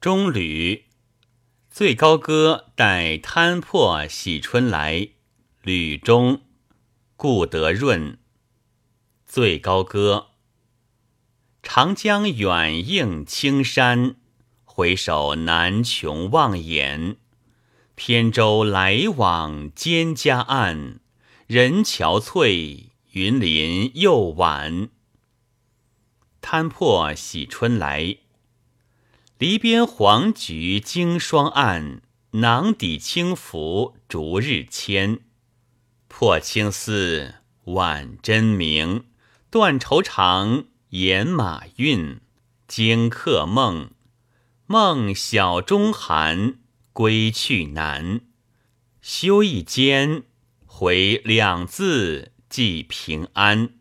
中吕，最高歌待滩破喜春来。吕中，顾德润。最高歌。长江远映青山，回首难穷望眼。扁舟来往蒹葭岸，人憔悴，云林又晚。滩破喜春来。篱边黄菊经霜暗，囊底轻拂逐日迁。破青丝晚针明，断愁肠掩马韵。惊客梦，梦晓中寒，归去难。休一间，回两字寄平安。